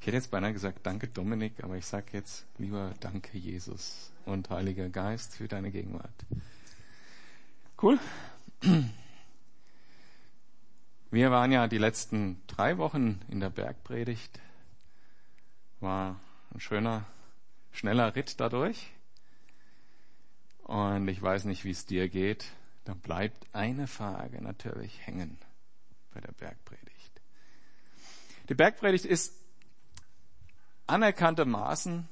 Ich hätte jetzt beinahe gesagt, danke Dominik, aber ich sage jetzt lieber danke Jesus und Heiliger Geist für deine Gegenwart. Cool. Wir waren ja die letzten drei Wochen in der Bergpredigt. War ein schöner, schneller Ritt dadurch. Und ich weiß nicht, wie es dir geht. Da bleibt eine Frage natürlich hängen bei der Bergpredigt. Die Bergpredigt ist anerkanntermaßen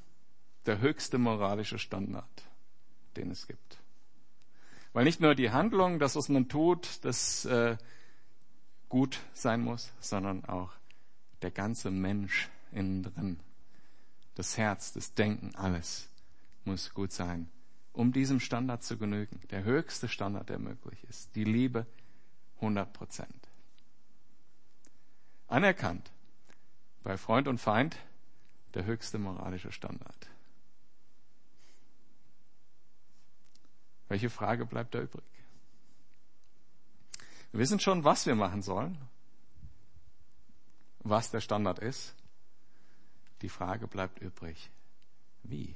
der höchste moralische Standard, den es gibt. Weil nicht nur die Handlung, das, was man tut, das äh, gut sein muss, sondern auch der ganze Mensch innen drin. Das Herz, das Denken, alles muss gut sein, um diesem Standard zu genügen. Der höchste Standard, der möglich ist. Die Liebe 100 Prozent. Anerkannt bei Freund und Feind der höchste moralische Standard. Welche Frage bleibt da übrig? Wir wissen schon, was wir machen sollen, was der Standard ist. Die Frage bleibt übrig. Wie?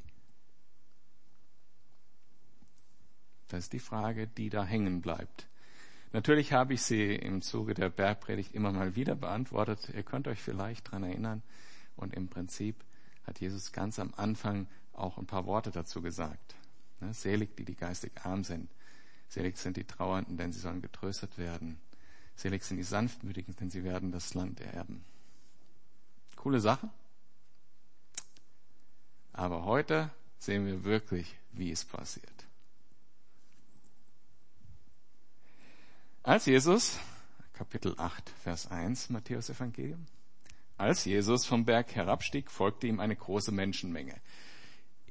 Das ist die Frage, die da hängen bleibt. Natürlich habe ich sie im Zuge der Bergpredigt immer mal wieder beantwortet. Ihr könnt euch vielleicht daran erinnern. Und im Prinzip hat Jesus ganz am Anfang auch ein paar Worte dazu gesagt. Ne, selig, die die geistig arm sind. Selig sind die Trauernden, denn sie sollen getröstet werden. Selig sind die Sanftmütigen, denn sie werden das Land erben. Coole Sache. Aber heute sehen wir wirklich, wie es passiert. Als Jesus, Kapitel 8, Vers 1, Matthäus Evangelium, als Jesus vom Berg herabstieg, folgte ihm eine große Menschenmenge.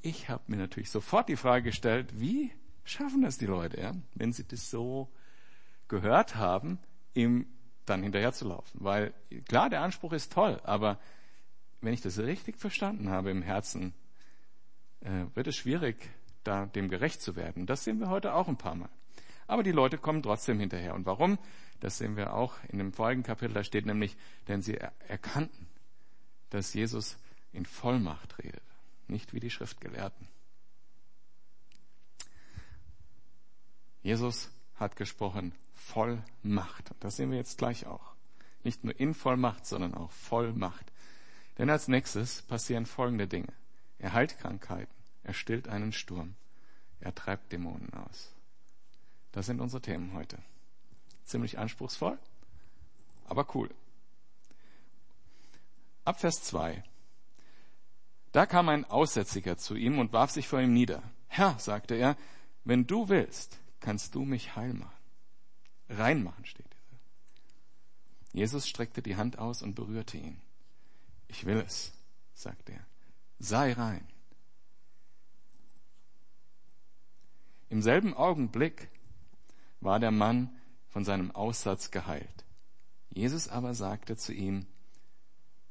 Ich habe mir natürlich sofort die Frage gestellt, wie schaffen das die Leute, ja? wenn sie das so gehört haben, ihm dann hinterher zu laufen. Weil klar, der Anspruch ist toll, aber wenn ich das richtig verstanden habe im Herzen, äh, wird es schwierig, da dem gerecht zu werden. Das sehen wir heute auch ein paar Mal. Aber die Leute kommen trotzdem hinterher. Und warum? Das sehen wir auch in dem folgenden Kapitel. Da steht nämlich, denn sie erkannten, dass Jesus in Vollmacht redet, nicht wie die Schriftgelehrten. Jesus hat gesprochen Vollmacht. Und das sehen wir jetzt gleich auch. Nicht nur in Vollmacht, sondern auch Vollmacht. Denn als nächstes passieren folgende Dinge. Er heilt Krankheiten, er stillt einen Sturm, er treibt Dämonen aus. Das sind unsere Themen heute. Ziemlich anspruchsvoll, aber cool. Ab Vers 2. Da kam ein Aussätziger zu ihm und warf sich vor ihm nieder. Herr, sagte er, wenn du willst, kannst du mich heil machen. Reinmachen steht hier. Jesus streckte die Hand aus und berührte ihn. Ich will es, sagte er. Sei rein. Im selben Augenblick war der Mann von seinem Aussatz geheilt. Jesus aber sagte zu ihm,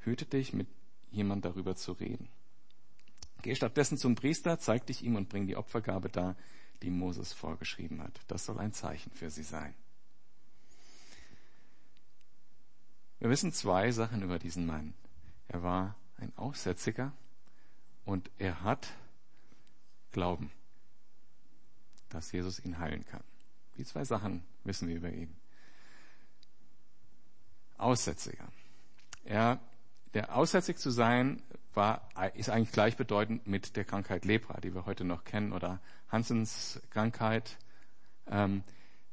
hüte dich, mit jemand darüber zu reden. Geh stattdessen zum Priester, zeig dich ihm und bring die Opfergabe dar, die Moses vorgeschrieben hat. Das soll ein Zeichen für sie sein. Wir wissen zwei Sachen über diesen Mann. Er war ein Aussätziger und er hat Glauben, dass Jesus ihn heilen kann. Die zwei Sachen wissen wir über ihn. Aussätziger. Er, der aussätzig zu sein, war, ist eigentlich gleichbedeutend mit der Krankheit Lepra, die wir heute noch kennen, oder Hansens Krankheit, ähm,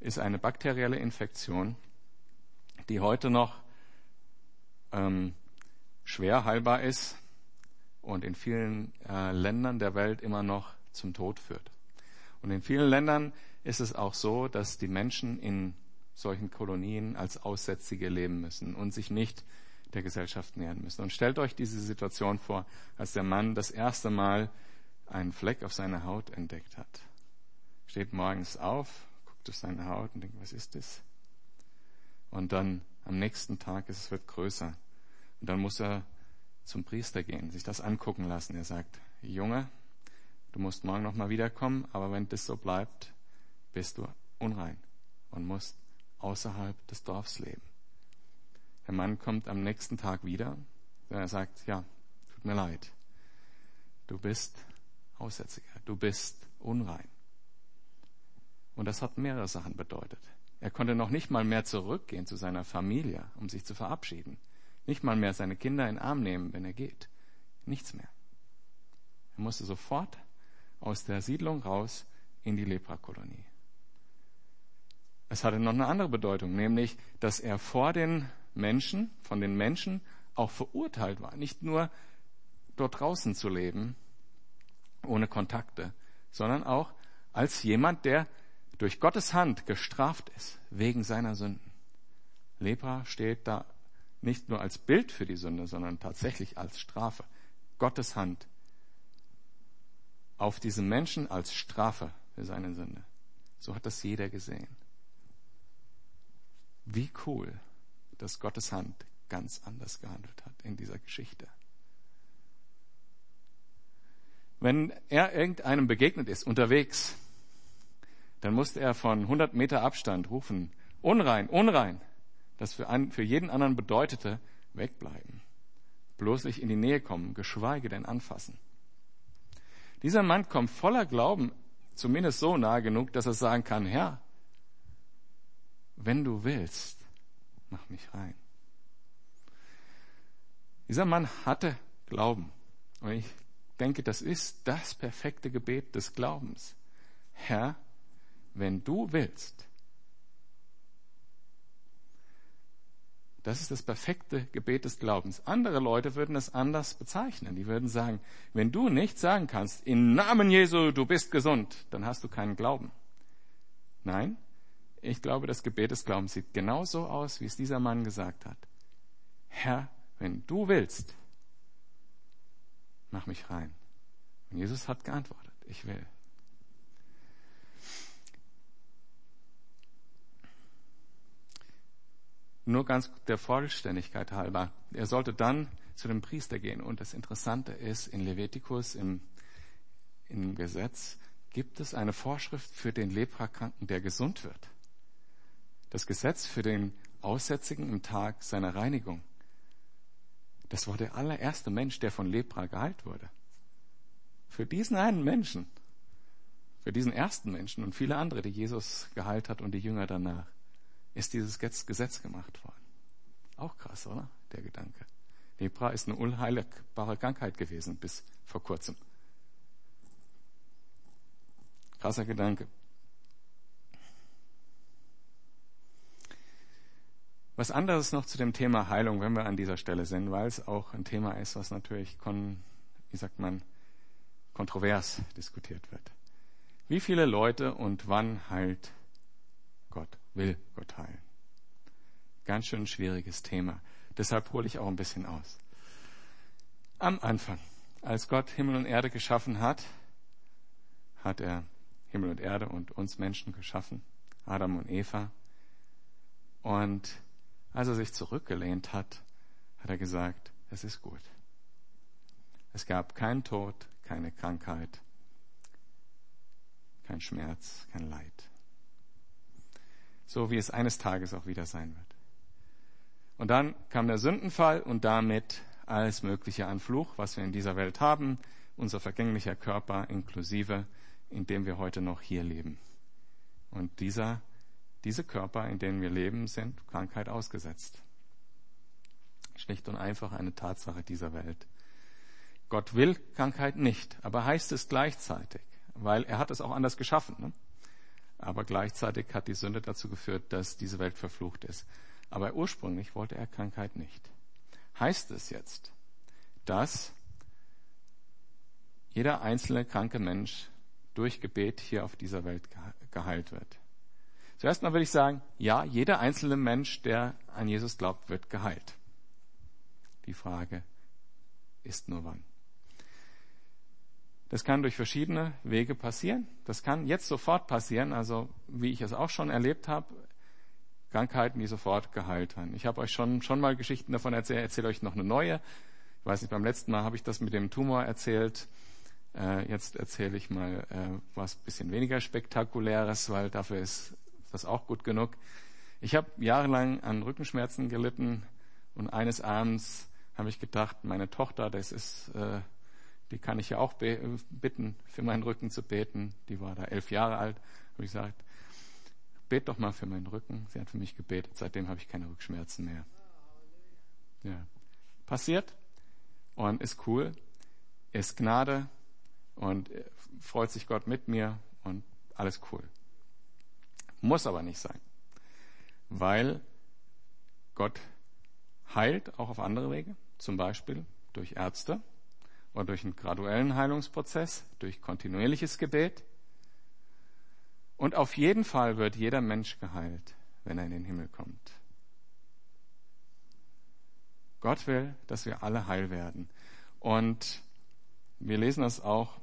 ist eine bakterielle Infektion, die heute noch ähm, schwer heilbar ist und in vielen äh, Ländern der Welt immer noch zum Tod führt. Und in vielen Ländern ist es auch so, dass die Menschen in solchen Kolonien als Aussätzige leben müssen und sich nicht der Gesellschaft nähern müssen. Und stellt euch diese Situation vor, als der Mann das erste Mal einen Fleck auf seiner Haut entdeckt hat. Steht morgens auf, guckt auf seine Haut und denkt, was ist das? Und dann am nächsten Tag ist es wird größer. Und dann muss er zum Priester gehen, sich das angucken lassen. Er sagt, Junge, du musst morgen nochmal wiederkommen, aber wenn das so bleibt, bist du unrein und musst außerhalb des Dorfs leben. Der Mann kommt am nächsten Tag wieder. Er sagt, ja, tut mir leid. Du bist Aussätziger, du bist unrein. Und das hat mehrere Sachen bedeutet. Er konnte noch nicht mal mehr zurückgehen zu seiner Familie, um sich zu verabschieden. Nicht mal mehr seine Kinder in den Arm nehmen, wenn er geht. Nichts mehr. Er musste sofort aus der Siedlung raus in die Leprakolonie. Es hatte noch eine andere Bedeutung, nämlich, dass er vor den Menschen, von den Menschen auch verurteilt war, nicht nur dort draußen zu leben, ohne Kontakte, sondern auch als jemand, der durch Gottes Hand gestraft ist wegen seiner Sünden. Lepra steht da nicht nur als Bild für die Sünde, sondern tatsächlich als Strafe. Gottes Hand auf diesen Menschen als Strafe für seine Sünde. So hat das jeder gesehen. Wie cool, dass Gottes Hand ganz anders gehandelt hat in dieser Geschichte. Wenn er irgendeinem begegnet ist, unterwegs, dann musste er von 100 Meter Abstand rufen, unrein, unrein. Das für, einen, für jeden anderen bedeutete, wegbleiben. Bloß nicht in die Nähe kommen, geschweige denn anfassen. Dieser Mann kommt voller Glauben zumindest so nahe genug, dass er sagen kann, Herr, wenn du willst, mach mich rein. Dieser Mann hatte Glauben. Und ich denke, das ist das perfekte Gebet des Glaubens. Herr, wenn du willst. Das ist das perfekte Gebet des Glaubens. Andere Leute würden es anders bezeichnen. Die würden sagen, wenn du nicht sagen kannst, im Namen Jesu, du bist gesund, dann hast du keinen Glauben. Nein, ich glaube, das Gebet des Glaubens sieht genauso aus, wie es dieser Mann gesagt hat. Herr, wenn du willst, mach mich rein. Und Jesus hat geantwortet, ich will. Nur ganz der Vollständigkeit halber. Er sollte dann zu dem Priester gehen. Und das Interessante ist, in Levitikus, im, im Gesetz, gibt es eine Vorschrift für den Leprakranken, der gesund wird. Das Gesetz für den Aussätzigen im Tag seiner Reinigung. Das war der allererste Mensch, der von Lepra geheilt wurde. Für diesen einen Menschen, für diesen ersten Menschen und viele andere, die Jesus geheilt hat und die Jünger danach, ist dieses Gesetz gemacht worden. Auch krass, oder? Der Gedanke. Lepra ist eine unheilbare Krankheit gewesen bis vor kurzem. Krasser Gedanke. Was anderes noch zu dem Thema Heilung, wenn wir an dieser Stelle sind, weil es auch ein Thema ist, was natürlich, kon, wie sagt man, kontrovers diskutiert wird. Wie viele Leute und wann heilt Gott, will Gott heilen? Ganz schön schwieriges Thema. Deshalb hole ich auch ein bisschen aus. Am Anfang, als Gott Himmel und Erde geschaffen hat, hat er Himmel und Erde und uns Menschen geschaffen, Adam und Eva. Und als er sich zurückgelehnt hat, hat er gesagt, es ist gut. Es gab keinen Tod, keine Krankheit, kein Schmerz, kein Leid. So wie es eines Tages auch wieder sein wird. Und dann kam der Sündenfall und damit alles Mögliche an Fluch, was wir in dieser Welt haben, unser vergänglicher Körper inklusive, in dem wir heute noch hier leben. Und dieser diese Körper, in denen wir leben, sind Krankheit ausgesetzt. Schlicht und einfach eine Tatsache dieser Welt. Gott will Krankheit nicht, aber heißt es gleichzeitig, weil er hat es auch anders geschaffen. Ne? Aber gleichzeitig hat die Sünde dazu geführt, dass diese Welt verflucht ist. Aber ursprünglich wollte er Krankheit nicht. Heißt es jetzt, dass jeder einzelne kranke Mensch durch Gebet hier auf dieser Welt geheilt wird? Zuerst mal will ich sagen, ja, jeder einzelne Mensch, der an Jesus glaubt, wird geheilt. Die Frage ist nur wann. Das kann durch verschiedene Wege passieren. Das kann jetzt sofort passieren, also wie ich es auch schon erlebt habe, Krankheiten, die sofort geheilt werden. Ich habe euch schon, schon mal Geschichten davon erzählt, erzähle euch noch eine neue. Ich weiß nicht, beim letzten Mal habe ich das mit dem Tumor erzählt. Äh, jetzt erzähle ich mal äh, was bisschen weniger spektakuläres, weil dafür ist das auch gut genug. Ich habe jahrelang an Rückenschmerzen gelitten und eines Abends habe ich gedacht, meine Tochter, das ist, äh, die kann ich ja auch bitten, für meinen Rücken zu beten. Die war da elf Jahre alt. Habe ich gesagt, bet doch mal für meinen Rücken. Sie hat für mich gebetet. Seitdem habe ich keine Rückschmerzen mehr. Ja. Passiert und ist cool, ist Gnade und freut sich Gott mit mir und alles cool. Muss aber nicht sein, weil Gott heilt auch auf andere Wege, zum Beispiel durch Ärzte oder durch einen graduellen Heilungsprozess, durch kontinuierliches Gebet. Und auf jeden Fall wird jeder Mensch geheilt, wenn er in den Himmel kommt. Gott will, dass wir alle heil werden. Und wir lesen das auch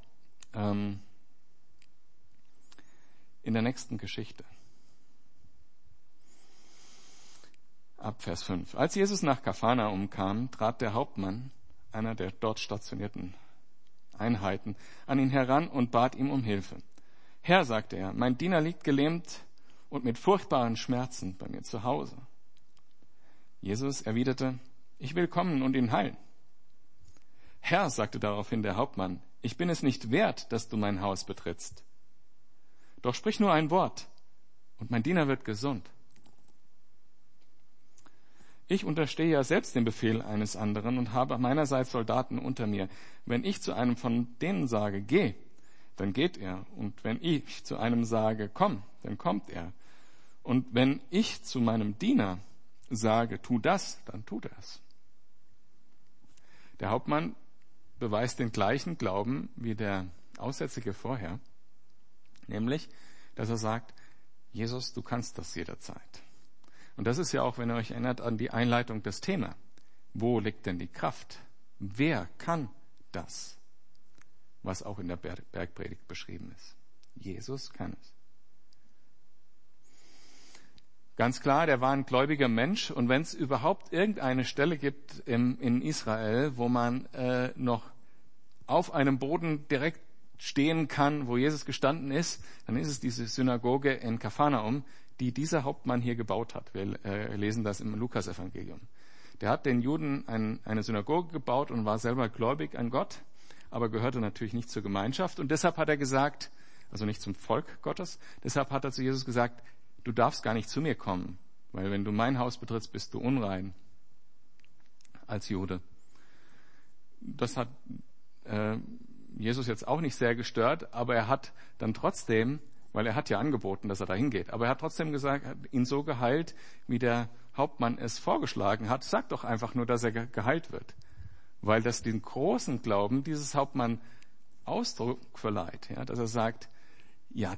ähm, in der nächsten Geschichte. Ab Vers 5. Als Jesus nach Kafana umkam, trat der Hauptmann, einer der dort stationierten Einheiten, an ihn heran und bat ihm um Hilfe. Herr, sagte er, mein Diener liegt gelähmt und mit furchtbaren Schmerzen bei mir zu Hause. Jesus erwiderte, ich will kommen und ihn heilen. Herr, sagte daraufhin der Hauptmann, ich bin es nicht wert, dass du mein Haus betrittst. Doch sprich nur ein Wort, und mein Diener wird gesund. Ich unterstehe ja selbst dem Befehl eines anderen und habe meinerseits Soldaten unter mir. Wenn ich zu einem von denen sage, geh, dann geht er. Und wenn ich zu einem sage, komm, dann kommt er. Und wenn ich zu meinem Diener sage, tu das, dann tut er es. Der Hauptmann beweist den gleichen Glauben wie der Aussätzige vorher, nämlich, dass er sagt, Jesus, du kannst das jederzeit. Und das ist ja auch, wenn ihr euch erinnert an die Einleitung des Thema. Wo liegt denn die Kraft? Wer kann das? Was auch in der Bergpredigt beschrieben ist. Jesus kann es. Ganz klar, der war ein gläubiger Mensch und wenn es überhaupt irgendeine Stelle gibt im, in Israel, wo man äh, noch auf einem Boden direkt stehen kann, wo Jesus gestanden ist, dann ist es diese Synagoge in Kapharnaum, die dieser Hauptmann hier gebaut hat. Wir äh, lesen das im Lukasevangelium. Der hat den Juden ein, eine Synagoge gebaut und war selber gläubig an Gott, aber gehörte natürlich nicht zur Gemeinschaft und deshalb hat er gesagt, also nicht zum Volk Gottes, deshalb hat er zu Jesus gesagt, du darfst gar nicht zu mir kommen, weil wenn du mein Haus betrittst, bist du unrein als Jude. Das hat äh, Jesus jetzt auch nicht sehr gestört, aber er hat dann trotzdem, weil er hat ja angeboten, dass er da hingeht, aber er hat trotzdem gesagt, hat ihn so geheilt, wie der Hauptmann es vorgeschlagen hat. Sag doch einfach nur, dass er geheilt wird. Weil das den großen Glauben dieses Hauptmann Ausdruck verleiht, ja, dass er sagt, ja,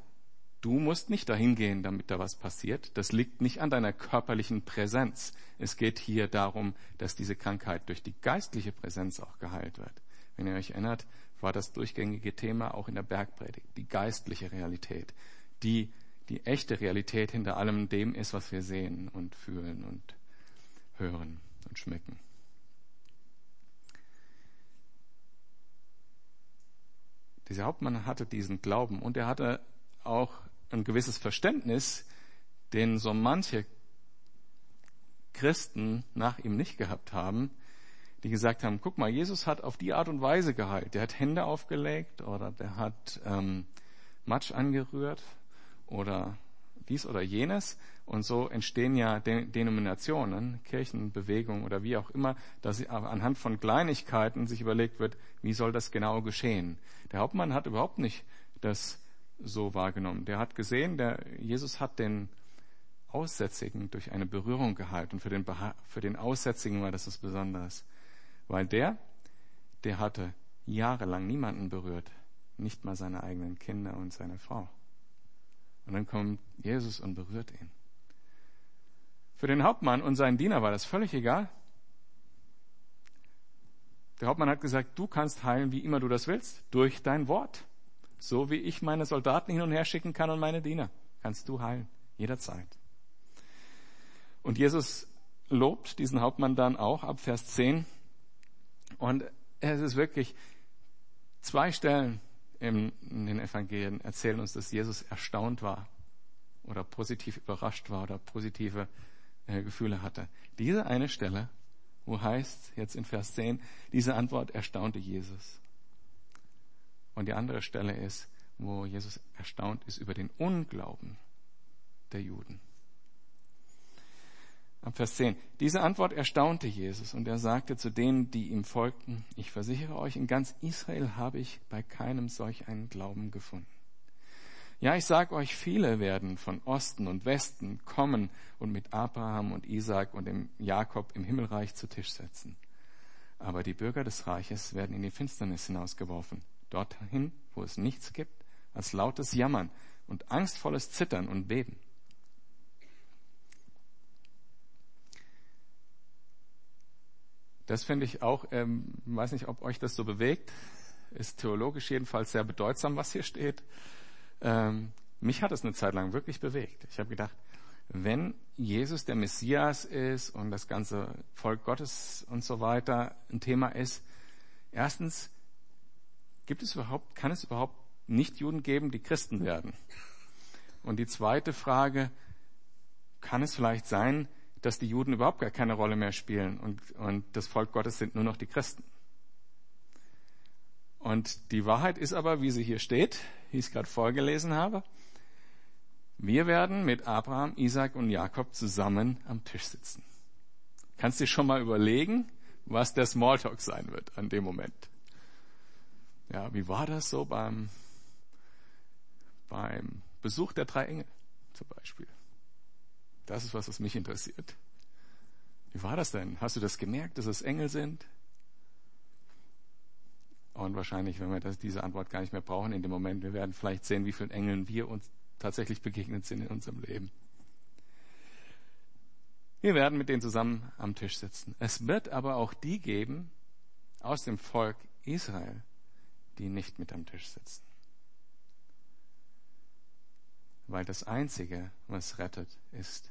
Du musst nicht dahin gehen, damit da was passiert. Das liegt nicht an deiner körperlichen Präsenz. Es geht hier darum, dass diese Krankheit durch die geistliche Präsenz auch geheilt wird. Wenn ihr euch erinnert, war das durchgängige Thema auch in der Bergpredigt. Die geistliche Realität, die die echte Realität hinter allem dem ist, was wir sehen und fühlen und hören und schmecken. Dieser Hauptmann hatte diesen Glauben und er hatte auch ein gewisses Verständnis, den so manche Christen nach ihm nicht gehabt haben, die gesagt haben, guck mal, Jesus hat auf die Art und Weise geheilt. Der hat Hände aufgelegt oder der hat ähm, Matsch angerührt oder dies oder jenes. Und so entstehen ja Denominationen, Kirchenbewegungen oder wie auch immer, dass anhand von Kleinigkeiten sich überlegt wird, wie soll das genau geschehen. Der Hauptmann hat überhaupt nicht das so wahrgenommen. Der hat gesehen, der Jesus hat den Aussätzigen durch eine Berührung gehalten. Und für den, für den Aussätzigen war das was Besonderes. Weil der, der hatte jahrelang niemanden berührt. Nicht mal seine eigenen Kinder und seine Frau. Und dann kommt Jesus und berührt ihn. Für den Hauptmann und seinen Diener war das völlig egal. Der Hauptmann hat gesagt, du kannst heilen, wie immer du das willst, durch dein Wort. So wie ich meine Soldaten hin und her schicken kann und meine Diener, kannst du heilen, jederzeit. Und Jesus lobt diesen Hauptmann dann auch ab Vers 10. Und es ist wirklich zwei Stellen in den Evangelien erzählen uns, dass Jesus erstaunt war oder positiv überrascht war oder positive äh, Gefühle hatte. Diese eine Stelle wo heißt jetzt in Vers 10, diese Antwort erstaunte Jesus. Und die andere Stelle ist, wo Jesus erstaunt ist über den Unglauben der Juden. Ab Vers 10. Diese Antwort erstaunte Jesus und er sagte zu denen, die ihm folgten, ich versichere euch, in ganz Israel habe ich bei keinem solch einen Glauben gefunden. Ja, ich sage euch, viele werden von Osten und Westen kommen und mit Abraham und Isaac und dem Jakob im Himmelreich zu Tisch setzen. Aber die Bürger des Reiches werden in die Finsternis hinausgeworfen, dorthin, wo es nichts gibt, als lautes Jammern und angstvolles Zittern und Beben. Das finde ich auch, ähm, weiß nicht, ob euch das so bewegt, ist theologisch jedenfalls sehr bedeutsam, was hier steht. Ähm, mich hat es eine Zeit lang wirklich bewegt. Ich habe gedacht, wenn Jesus der Messias ist und das ganze Volk Gottes und so weiter ein Thema ist, erstens gibt es überhaupt, kann es überhaupt nicht Juden geben, die Christen werden? Und die zweite Frage, kann es vielleicht sein, dass die Juden überhaupt gar keine Rolle mehr spielen und, und das Volk Gottes sind nur noch die Christen? Und die Wahrheit ist aber, wie sie hier steht, wie ich es gerade vorgelesen habe, wir werden mit Abraham, Isaac und Jakob zusammen am Tisch sitzen. Kannst dir schon mal überlegen, was der Smalltalk sein wird an dem Moment. Ja, wie war das so beim, beim Besuch der drei Engel zum Beispiel? Das ist was, was mich interessiert. Wie war das denn? Hast du das gemerkt, dass es Engel sind? Und wahrscheinlich, wenn wir das, diese Antwort gar nicht mehr brauchen in dem Moment, wir werden vielleicht sehen, wie vielen Engeln wir uns tatsächlich begegnet sind in unserem Leben. Wir werden mit denen zusammen am Tisch sitzen. Es wird aber auch die geben aus dem Volk Israel, die nicht mit am Tisch sitzen. Weil das Einzige, was rettet, ist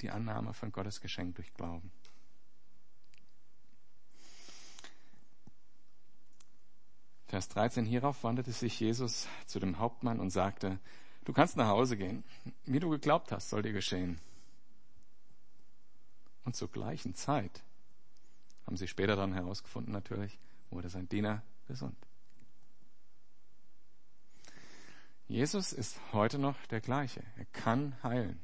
die Annahme von Gottes Geschenk durch Glauben. Vers 13, hierauf wandte sich Jesus zu dem Hauptmann und sagte, du kannst nach Hause gehen. Wie du geglaubt hast, soll dir geschehen. Und zur gleichen Zeit, haben sie später dann herausgefunden natürlich, wurde sein Diener gesund. Jesus ist heute noch der gleiche. Er kann heilen.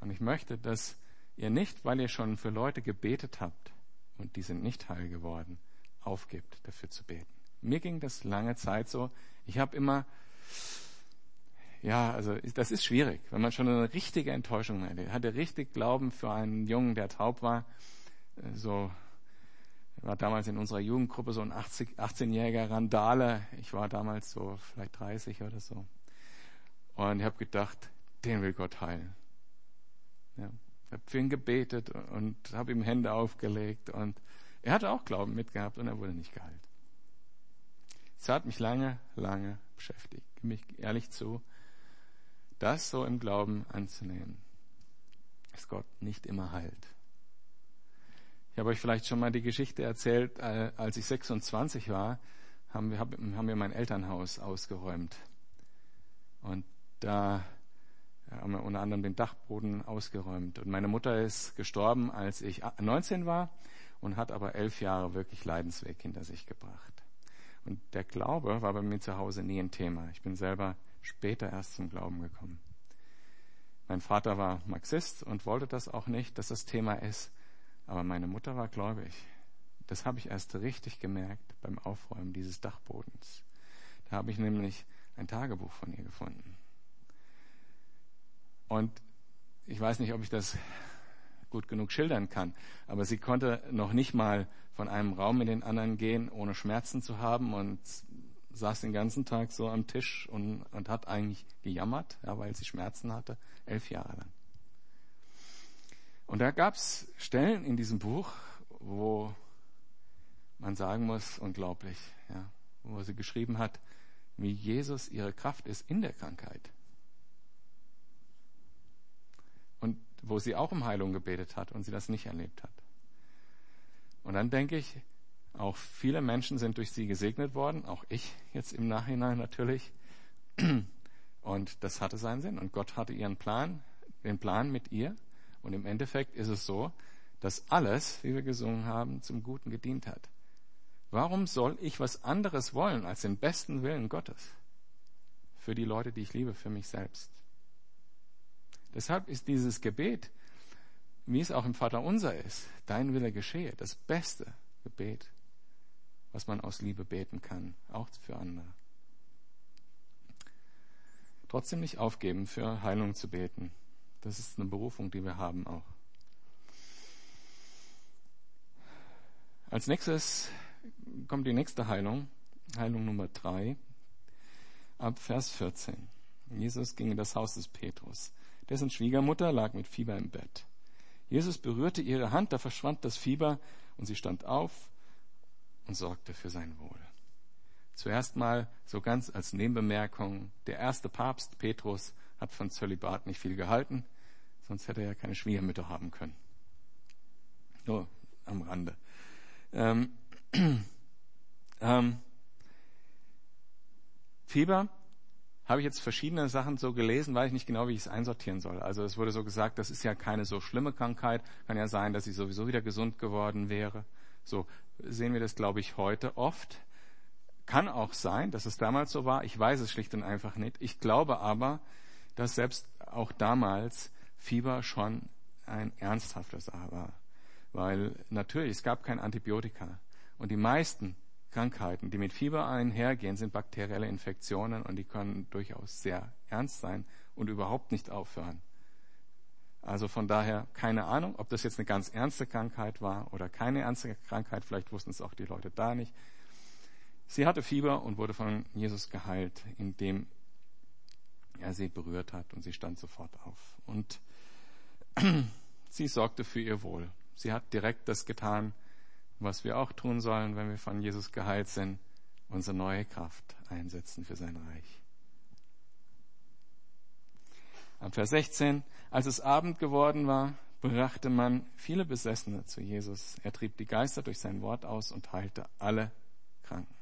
Und ich möchte, dass ihr nicht, weil ihr schon für Leute gebetet habt und die sind nicht heil geworden, aufgibt, dafür zu beten. Mir ging das lange Zeit so. Ich habe immer, ja, also das ist schwierig, wenn man schon eine richtige Enttäuschung hatte. Ich hatte richtig Glauben für einen Jungen, der taub war. So war damals in unserer Jugendgruppe so ein 18-jähriger Randale. Ich war damals so vielleicht 30 oder so. Und ich habe gedacht, den will Gott heilen. Ja, ich habe für ihn gebetet und habe ihm Hände aufgelegt und er hatte auch Glauben mitgehabt und er wurde nicht geheilt. Es hat mich lange, lange beschäftigt, mich ehrlich zu, das so im Glauben anzunehmen, dass Gott nicht immer heilt. Ich habe euch vielleicht schon mal die Geschichte erzählt, äh, als ich 26 war, haben wir, haben wir mein Elternhaus ausgeräumt. Und da unter anderem den Dachboden ausgeräumt. Und meine Mutter ist gestorben, als ich 19 war und hat aber elf Jahre wirklich Leidensweg hinter sich gebracht. Und der Glaube war bei mir zu Hause nie ein Thema. Ich bin selber später erst zum Glauben gekommen. Mein Vater war Marxist und wollte das auch nicht, dass das Thema ist. Aber meine Mutter war gläubig. Das habe ich erst richtig gemerkt beim Aufräumen dieses Dachbodens. Da habe ich nämlich ein Tagebuch von ihr gefunden. Und ich weiß nicht, ob ich das gut genug schildern kann. Aber sie konnte noch nicht mal von einem Raum in den anderen gehen, ohne Schmerzen zu haben und saß den ganzen Tag so am Tisch und, und hat eigentlich gejammert, ja, weil sie Schmerzen hatte, elf Jahre lang. Und da gab es Stellen in diesem Buch, wo man sagen muss, unglaublich, ja, wo sie geschrieben hat, wie Jesus ihre Kraft ist in der Krankheit. Wo sie auch um Heilung gebetet hat und sie das nicht erlebt hat. Und dann denke ich, auch viele Menschen sind durch sie gesegnet worden, auch ich jetzt im Nachhinein natürlich. Und das hatte seinen Sinn. Und Gott hatte ihren Plan, den Plan mit ihr. Und im Endeffekt ist es so, dass alles, wie wir gesungen haben, zum Guten gedient hat. Warum soll ich was anderes wollen als den besten Willen Gottes? Für die Leute, die ich liebe, für mich selbst. Deshalb ist dieses Gebet, wie es auch im Vater unser ist, dein Wille geschehe, das beste Gebet, was man aus Liebe beten kann, auch für andere. Trotzdem nicht aufgeben, für Heilung zu beten. Das ist eine Berufung, die wir haben auch. Als nächstes kommt die nächste Heilung, Heilung Nummer drei, ab Vers 14. Jesus ging in das Haus des Petrus. Dessen Schwiegermutter lag mit Fieber im Bett. Jesus berührte ihre Hand, da verschwand das Fieber und sie stand auf und sorgte für sein Wohl. Zuerst mal so ganz als Nebenbemerkung, der erste Papst Petrus hat von Zölibat nicht viel gehalten, sonst hätte er ja keine Schwiegermütter haben können. Nur am Rande. Ähm, ähm, Fieber habe ich jetzt verschiedene Sachen so gelesen, weiß ich nicht genau, wie ich es einsortieren soll. Also es wurde so gesagt, das ist ja keine so schlimme Krankheit, kann ja sein, dass sie sowieso wieder gesund geworden wäre. So sehen wir das, glaube ich, heute oft. Kann auch sein, dass es damals so war. Ich weiß es schlicht und einfach nicht. Ich glaube aber, dass selbst auch damals Fieber schon ein ernsthafter Sache war. Weil natürlich, es gab kein Antibiotika. Und die meisten Krankheiten, die mit Fieber einhergehen, sind bakterielle Infektionen und die können durchaus sehr ernst sein und überhaupt nicht aufhören. Also von daher keine Ahnung, ob das jetzt eine ganz ernste Krankheit war oder keine ernste Krankheit. Vielleicht wussten es auch die Leute da nicht. Sie hatte Fieber und wurde von Jesus geheilt, indem er sie berührt hat und sie stand sofort auf. Und sie sorgte für ihr Wohl. Sie hat direkt das getan, was wir auch tun sollen, wenn wir von Jesus geheilt sind, unsere neue Kraft einsetzen für sein Reich. Ab Vers 16, als es Abend geworden war, brachte man viele Besessene zu Jesus. Er trieb die Geister durch sein Wort aus und heilte alle Kranken.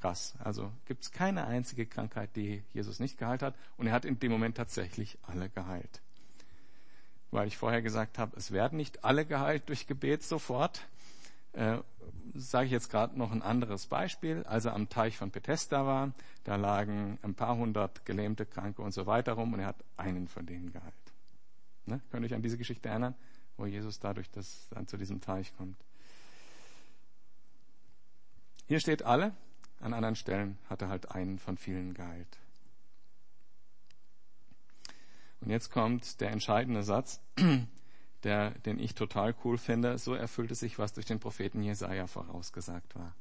Krass. Also gibt es keine einzige Krankheit, die Jesus nicht geheilt hat. Und er hat in dem Moment tatsächlich alle geheilt weil ich vorher gesagt habe, es werden nicht alle geheilt durch Gebet sofort. Äh, Sage ich jetzt gerade noch ein anderes Beispiel. Als er am Teich von Bethesda war, da lagen ein paar hundert gelähmte Kranke und so weiter rum und er hat einen von denen geheilt. Ne? Könnt ihr euch an diese Geschichte erinnern, wo Jesus dadurch das, dann zu diesem Teich kommt? Hier steht alle, an anderen Stellen hat er halt einen von vielen geheilt. Und jetzt kommt der entscheidende Satz, der, den ich total cool finde. So erfüllte sich, was durch den Propheten Jesaja vorausgesagt war.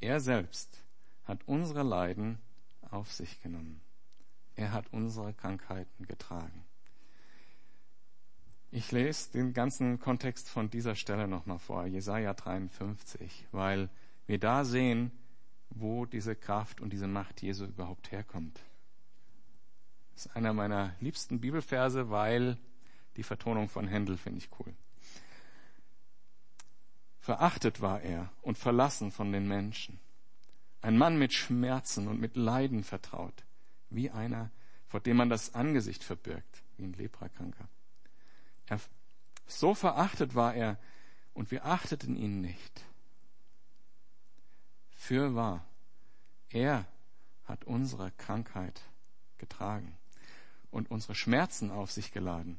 Er selbst hat unsere Leiden auf sich genommen. Er hat unsere Krankheiten getragen. Ich lese den ganzen Kontext von dieser Stelle nochmal vor, Jesaja 53, weil wir da sehen, wo diese Kraft und diese Macht Jesu überhaupt herkommt. Das ist einer meiner liebsten Bibelverse, weil die Vertonung von Händel finde ich cool. Verachtet war er und verlassen von den Menschen. Ein Mann mit Schmerzen und mit Leiden vertraut, wie einer, vor dem man das Angesicht verbirgt, wie ein Leprakranker. Er, so verachtet war er und wir achteten ihn nicht. Für wahr, er hat unsere Krankheit getragen und unsere Schmerzen auf sich geladen.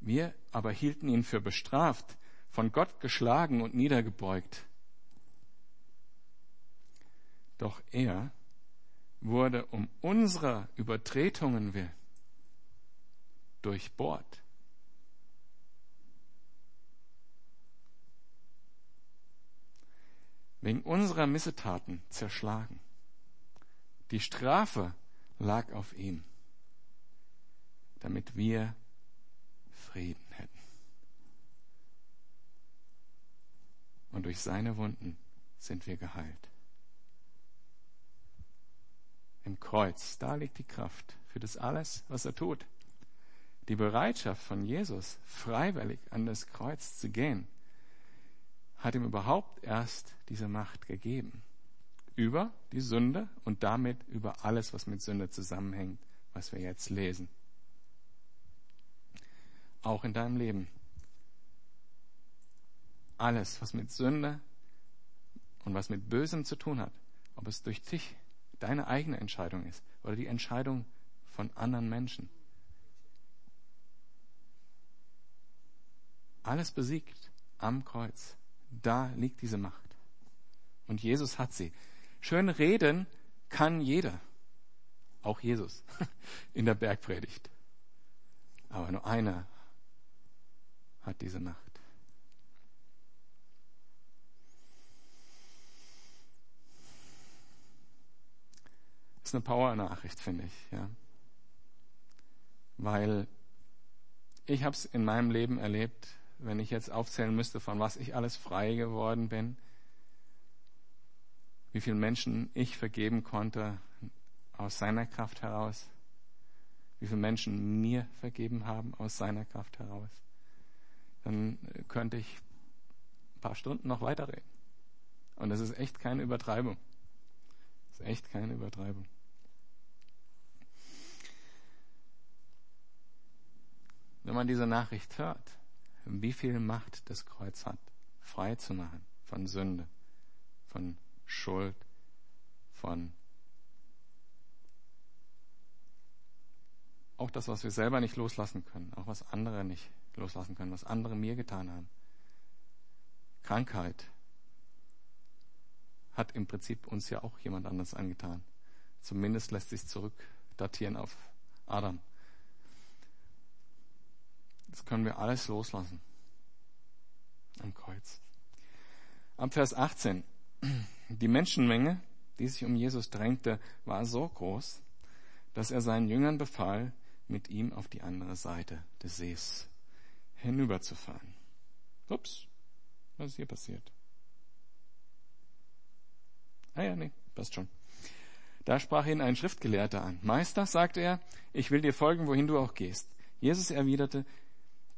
Wir aber hielten ihn für bestraft, von Gott geschlagen und niedergebeugt. Doch er wurde um unserer Übertretungen willen durchbohrt. Wegen unserer Missetaten zerschlagen. Die Strafe lag auf ihm damit wir Frieden hätten. Und durch seine Wunden sind wir geheilt. Im Kreuz, da liegt die Kraft für das alles, was er tut. Die Bereitschaft von Jesus, freiwillig an das Kreuz zu gehen, hat ihm überhaupt erst diese Macht gegeben. Über die Sünde und damit über alles, was mit Sünde zusammenhängt, was wir jetzt lesen auch in deinem Leben. alles, was mit Sünde und was mit Bösem zu tun hat, ob es durch dich, deine eigene Entscheidung ist oder die Entscheidung von anderen Menschen. Alles besiegt am Kreuz. Da liegt diese Macht. Und Jesus hat sie. Schön reden kann jeder. Auch Jesus in der Bergpredigt. Aber nur einer hat diese Macht. Das ist eine Power-Nachricht, finde ich, ja. Weil ich habe es in meinem Leben erlebt, wenn ich jetzt aufzählen müsste, von was ich alles frei geworden bin, wie vielen Menschen ich vergeben konnte aus seiner Kraft heraus, wie viele Menschen mir vergeben haben aus seiner Kraft heraus, dann könnte ich ein paar Stunden noch weiterreden. Und das ist echt keine Übertreibung. Das ist echt keine Übertreibung. Wenn man diese Nachricht hört, wie viel Macht das Kreuz hat, frei zu machen von Sünde, von Schuld, von auch das, was wir selber nicht loslassen können, auch was andere nicht loslassen können, was andere mir getan haben. Krankheit hat im Prinzip uns ja auch jemand anders angetan. Zumindest lässt sich zurück datieren auf Adam. Das können wir alles loslassen. Am Kreuz. Ab Vers 18. Die Menschenmenge, die sich um Jesus drängte, war so groß, dass er seinen Jüngern befahl, mit ihm auf die andere Seite des Sees hinüberzufahren. Ups, was ist hier passiert? Ah ja, nee, passt schon. Da sprach ihn ein Schriftgelehrter an. Meister, sagte er, ich will dir folgen, wohin du auch gehst. Jesus erwiderte,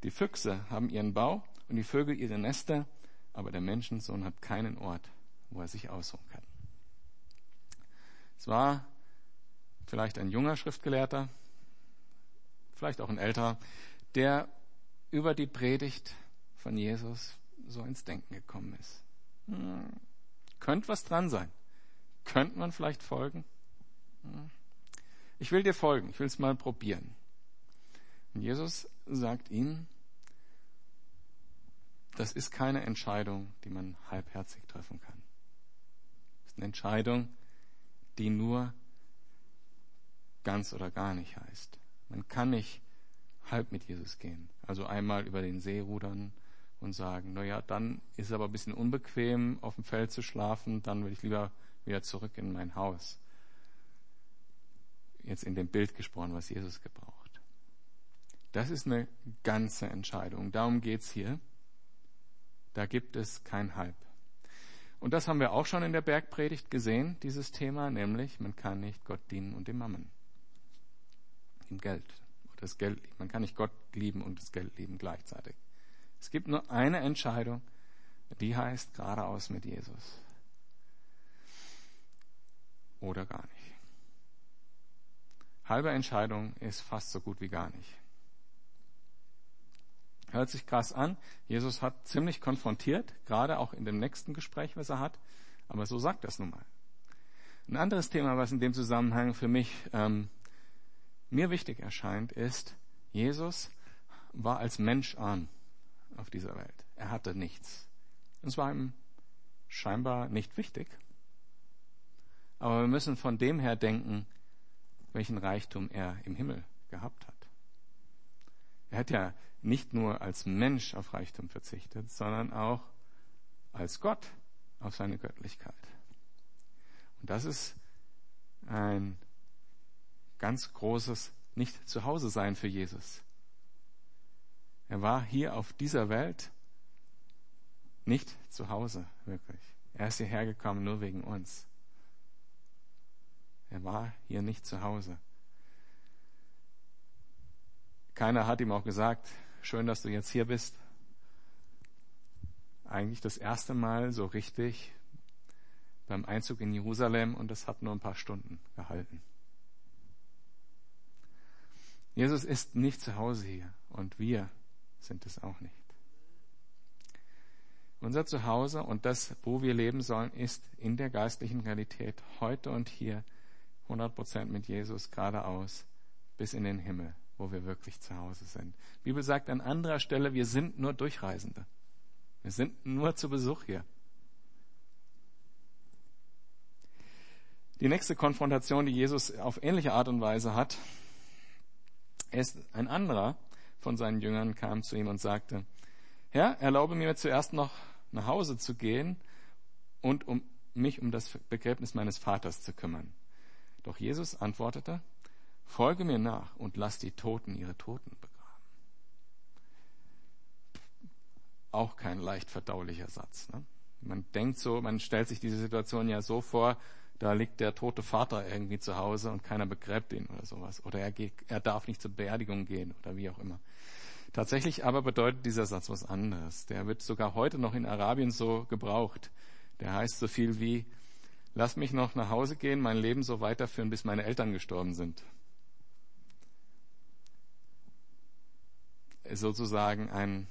die Füchse haben ihren Bau und die Vögel ihre Nester, aber der Menschensohn hat keinen Ort, wo er sich ausruhen kann. Es war vielleicht ein junger Schriftgelehrter, vielleicht auch ein älterer, der über die Predigt von Jesus so ins Denken gekommen ist. Hm, könnte was dran sein. Könnte man vielleicht folgen? Hm. Ich will dir folgen, ich will es mal probieren. Und Jesus sagt ihnen, das ist keine Entscheidung, die man halbherzig treffen kann. Das ist eine Entscheidung, die nur ganz oder gar nicht heißt. Man kann nicht halb mit Jesus gehen. Also einmal über den See rudern und sagen, na ja, dann ist es aber ein bisschen unbequem, auf dem Feld zu schlafen, dann will ich lieber wieder zurück in mein Haus. Jetzt in dem Bild gesprochen, was Jesus gebraucht. Das ist eine ganze Entscheidung. Darum geht's hier. Da gibt es kein Halb. Und das haben wir auch schon in der Bergpredigt gesehen, dieses Thema, nämlich man kann nicht Gott dienen und dem Mammen. Dem Geld das Geld lieben. Man kann nicht Gott lieben und das Geld lieben gleichzeitig. Es gibt nur eine Entscheidung, die heißt geradeaus mit Jesus. Oder gar nicht. Halbe Entscheidung ist fast so gut wie gar nicht. Hört sich krass an. Jesus hat ziemlich konfrontiert, gerade auch in dem nächsten Gespräch, was er hat. Aber so sagt es nun mal. Ein anderes Thema, was in dem Zusammenhang für mich ähm, mir wichtig erscheint, ist, Jesus war als Mensch arm auf dieser Welt. Er hatte nichts. Es war ihm scheinbar nicht wichtig. Aber wir müssen von dem her denken, welchen Reichtum er im Himmel gehabt hat. Er hat ja nicht nur als Mensch auf Reichtum verzichtet, sondern auch als Gott auf seine Göttlichkeit. Und das ist ein ganz großes Nicht-Zuhause-Sein für Jesus. Er war hier auf dieser Welt nicht zu Hause, wirklich. Er ist hierher gekommen nur wegen uns. Er war hier nicht zu Hause. Keiner hat ihm auch gesagt, schön, dass du jetzt hier bist. Eigentlich das erste Mal so richtig beim Einzug in Jerusalem und das hat nur ein paar Stunden gehalten. Jesus ist nicht zu Hause hier und wir sind es auch nicht. Unser Zuhause und das, wo wir leben sollen, ist in der geistlichen Realität heute und hier 100 Prozent mit Jesus geradeaus bis in den Himmel, wo wir wirklich zu Hause sind. Die Bibel sagt an anderer Stelle, wir sind nur Durchreisende. Wir sind nur zu Besuch hier. Die nächste Konfrontation, die Jesus auf ähnliche Art und Weise hat, ein anderer von seinen Jüngern kam zu ihm und sagte, Herr, erlaube mir zuerst noch nach Hause zu gehen und um mich um das Begräbnis meines Vaters zu kümmern. Doch Jesus antwortete, folge mir nach und lass die Toten ihre Toten begraben. Auch kein leicht verdaulicher Satz. Ne? Man denkt so, man stellt sich diese Situation ja so vor, da liegt der tote Vater irgendwie zu Hause und keiner begräbt ihn oder sowas. Oder er, geht, er darf nicht zur Beerdigung gehen oder wie auch immer. Tatsächlich aber bedeutet dieser Satz was anderes. Der wird sogar heute noch in Arabien so gebraucht. Der heißt so viel wie, lass mich noch nach Hause gehen, mein Leben so weiterführen, bis meine Eltern gestorben sind. Sozusagen ein,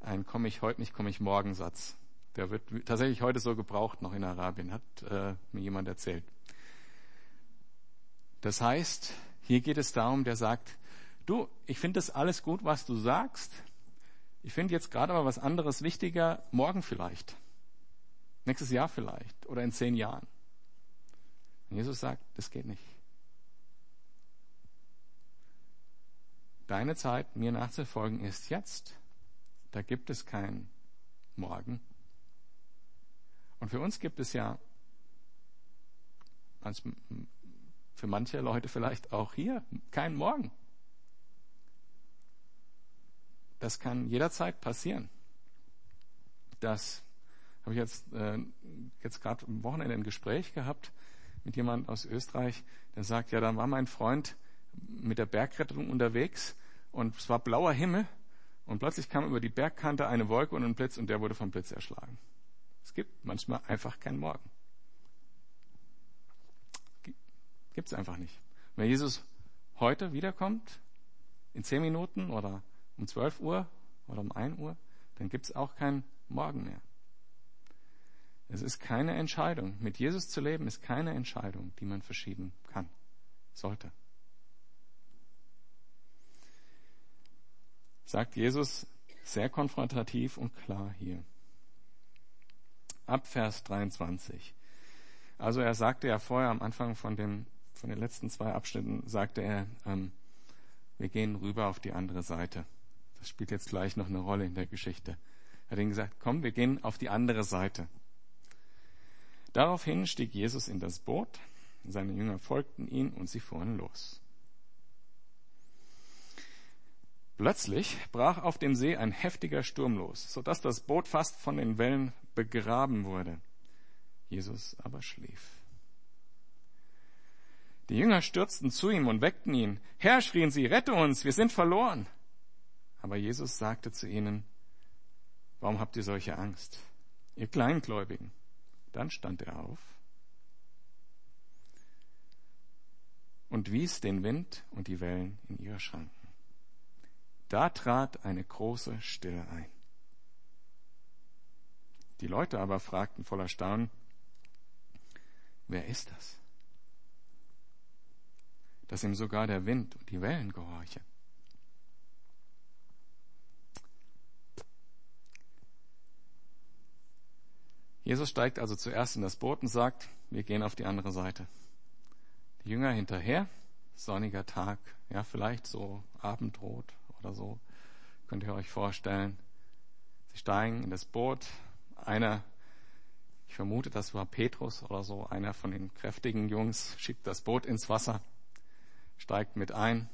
ein komme ich heute nicht, komme ich morgen Satz. Der wird tatsächlich heute so gebraucht noch in Arabien, hat äh, mir jemand erzählt. Das heißt, hier geht es darum, der sagt, du, ich finde das alles gut, was du sagst. Ich finde jetzt gerade aber was anderes wichtiger, morgen vielleicht. Nächstes Jahr vielleicht oder in zehn Jahren. Und Jesus sagt, das geht nicht. Deine Zeit, mir nachzufolgen, ist jetzt. Da gibt es kein Morgen. Und für uns gibt es ja, für manche Leute vielleicht auch hier, kein Morgen. Das kann jederzeit passieren. Das habe ich jetzt, äh, jetzt gerade am Wochenende ein Gespräch gehabt mit jemand aus Österreich, der sagt, ja, dann war mein Freund mit der Bergrettung unterwegs und es war blauer Himmel und plötzlich kam über die Bergkante eine Wolke und ein Blitz und der wurde vom Blitz erschlagen. Es gibt manchmal einfach keinen Morgen. Gibt es einfach nicht. Wenn Jesus heute wiederkommt, in zehn Minuten oder um 12 Uhr oder um 1 Uhr, dann gibt es auch keinen Morgen mehr. Es ist keine Entscheidung. Mit Jesus zu leben ist keine Entscheidung, die man verschieben kann, sollte. Sagt Jesus sehr konfrontativ und klar hier. Ab Vers 23. Also er sagte ja vorher am Anfang von, dem, von den letzten zwei Abschnitten, sagte er, ähm, wir gehen rüber auf die andere Seite. Das spielt jetzt gleich noch eine Rolle in der Geschichte. Er hat ihnen gesagt, komm, wir gehen auf die andere Seite. Daraufhin stieg Jesus in das Boot, seine Jünger folgten ihm und sie fuhren los. Plötzlich brach auf dem See ein heftiger Sturm los, sodass das Boot fast von den Wellen begraben wurde. Jesus aber schlief. Die Jünger stürzten zu ihm und weckten ihn. Herr, schrien sie, rette uns, wir sind verloren. Aber Jesus sagte zu ihnen, warum habt ihr solche Angst, ihr Kleingläubigen? Dann stand er auf und wies den Wind und die Wellen in ihre Schranken. Da trat eine große Stille ein. Die Leute aber fragten voller Staunen, wer ist das? Dass ihm sogar der Wind und die Wellen gehorchen. Jesus steigt also zuerst in das Boot und sagt, wir gehen auf die andere Seite. Die Jünger hinterher, sonniger Tag, ja vielleicht so Abendrot oder so, könnt ihr euch vorstellen. Sie steigen in das Boot, einer, ich vermute, das war Petrus oder so, einer von den kräftigen Jungs, schiebt das Boot ins Wasser, steigt mit ein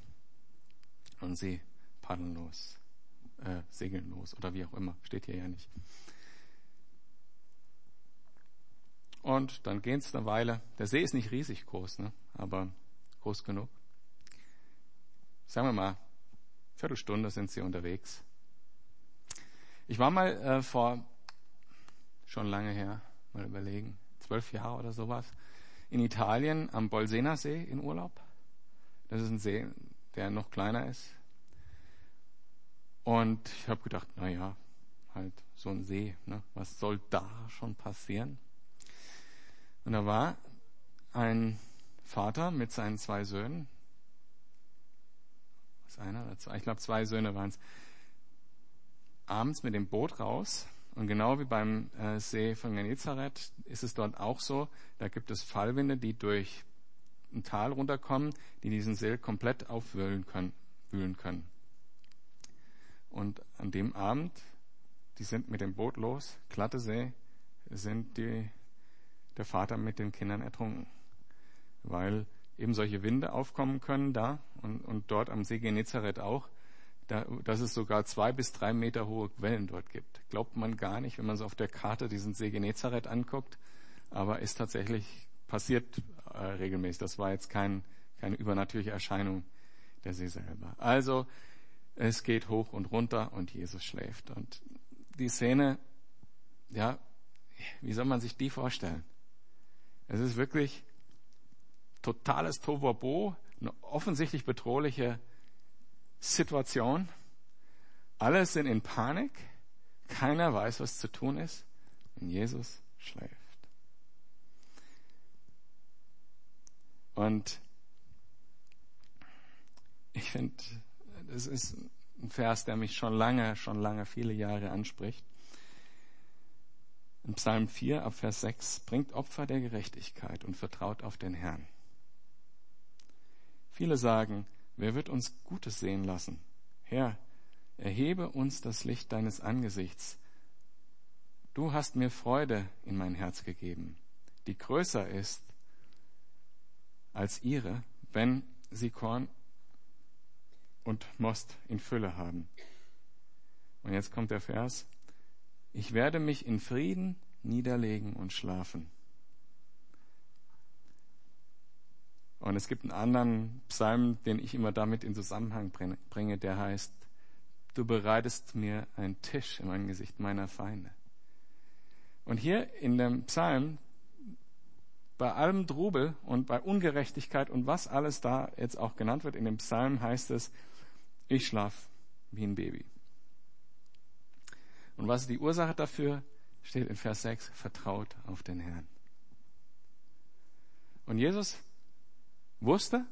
und sie paddeln los, äh, segeln los oder wie auch immer, steht hier ja nicht. Und dann gehen es eine Weile. Der See ist nicht riesig groß, ne? aber groß genug. Sagen wir mal, Viertelstunde sind sie unterwegs. Ich war mal äh, vor, schon lange her, mal überlegen, zwölf Jahre oder sowas, in Italien am Bolsena See in Urlaub. Das ist ein See, der noch kleiner ist. Und ich habe gedacht, na ja, halt so ein See. Ne? Was soll da schon passieren? Und da war ein Vater mit seinen zwei Söhnen. Was einer oder zwei? Ich glaube, zwei Söhne waren es. Abends mit dem Boot raus. Und genau wie beim äh, See von Genezareth ist es dort auch so. Da gibt es Fallwinde, die durch ein Tal runterkommen, die diesen See komplett aufwühlen können. Wühlen können. Und an dem Abend, die sind mit dem Boot los, glatte See, sind die, der Vater mit den Kindern ertrunken. Weil eben solche Winde aufkommen können da und, und dort am See Genezareth auch, da, dass es sogar zwei bis drei Meter hohe Wellen dort gibt. Glaubt man gar nicht, wenn man so auf der Karte diesen See Genezareth anguckt, aber ist tatsächlich passiert äh, regelmäßig. Das war jetzt kein, keine übernatürliche Erscheinung der See selber. Also es geht hoch und runter und Jesus schläft. Und die Szene, ja, wie soll man sich die vorstellen? Es ist wirklich totales Tohuwabohu, eine offensichtlich bedrohliche Situation. Alle sind in Panik. Keiner weiß, was zu tun ist. Und Jesus schläft. Und ich finde, das ist ein Vers, der mich schon lange, schon lange, viele Jahre anspricht. In Psalm 4 ab Vers 6 bringt Opfer der Gerechtigkeit und vertraut auf den Herrn. Viele sagen, wer wird uns Gutes sehen lassen? Herr, erhebe uns das Licht deines Angesichts. Du hast mir Freude in mein Herz gegeben, die größer ist als ihre, wenn sie Korn und Most in Fülle haben. Und jetzt kommt der Vers, ich werde mich in Frieden niederlegen und schlafen. Und es gibt einen anderen Psalm, den ich immer damit in Zusammenhang bringe, der heißt, du bereitest mir einen Tisch im Angesicht meiner Feinde. Und hier in dem Psalm, bei allem Trubel und bei Ungerechtigkeit und was alles da jetzt auch genannt wird in dem Psalm, heißt es, ich schlaf wie ein Baby. Und was ist die Ursache dafür? Steht in Vers 6, vertraut auf den Herrn. Und Jesus wusste,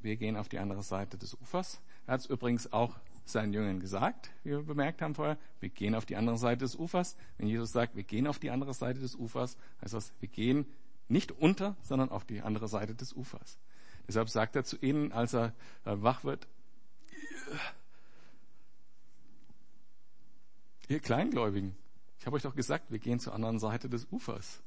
wir gehen auf die andere Seite des Ufers. Er hat es übrigens auch seinen Jüngern gesagt, wie wir bemerkt haben vorher, wir gehen auf die andere Seite des Ufers. Wenn Jesus sagt, wir gehen auf die andere Seite des Ufers, heißt das, wir gehen nicht unter, sondern auf die andere Seite des Ufers. Deshalb sagt er zu ihnen, als er äh, wach wird, ihr Kleingläubigen, ich habe euch doch gesagt, wir gehen zur anderen Seite des Ufers.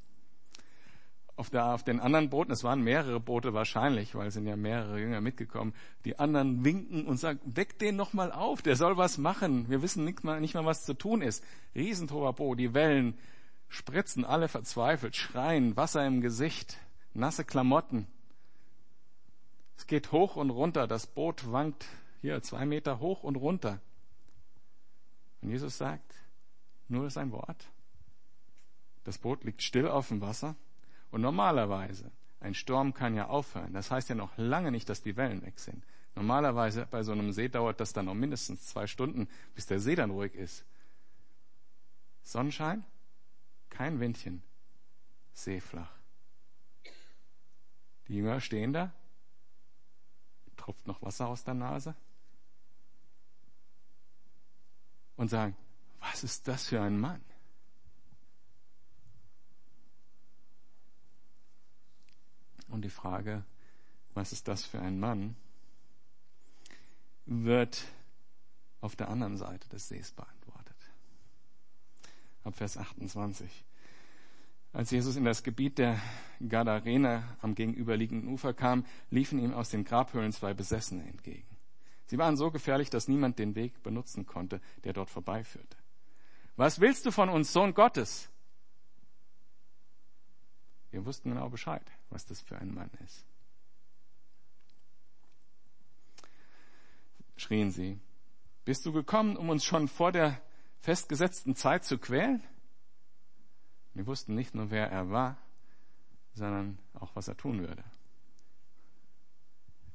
Auf, der, auf den anderen Booten, es waren mehrere Boote wahrscheinlich, weil es sind ja mehrere Jünger mitgekommen, die anderen winken und sagen, weck den noch mal auf, der soll was machen. Wir wissen nicht mal, nicht mal was zu tun ist. Riesentohuwabohu, die Wellen spritzen, alle verzweifelt, schreien, Wasser im Gesicht, nasse Klamotten. Es geht hoch und runter, das Boot wankt hier zwei Meter hoch und runter. Und Jesus sagt, nur sein Wort. Das Boot liegt still auf dem Wasser. Und normalerweise, ein Sturm kann ja aufhören. Das heißt ja noch lange nicht, dass die Wellen weg sind. Normalerweise bei so einem See dauert das dann noch mindestens zwei Stunden, bis der See dann ruhig ist. Sonnenschein, kein Windchen, See flach. Die Jünger stehen da, tropft noch Wasser aus der Nase und sagen, was ist das für ein Mann? Und die Frage, was ist das für ein Mann, wird auf der anderen Seite des Sees beantwortet. Ab Vers 28. Als Jesus in das Gebiet der Gadarene am gegenüberliegenden Ufer kam, liefen ihm aus den Grabhöhlen zwei Besessene entgegen. Sie waren so gefährlich, dass niemand den Weg benutzen konnte, der dort vorbeiführte. Was willst du von uns, Sohn Gottes? Wussten genau Bescheid, was das für ein Mann ist. Schrien sie, bist du gekommen, um uns schon vor der festgesetzten Zeit zu quälen? Wir wussten nicht nur, wer er war, sondern auch, was er tun würde.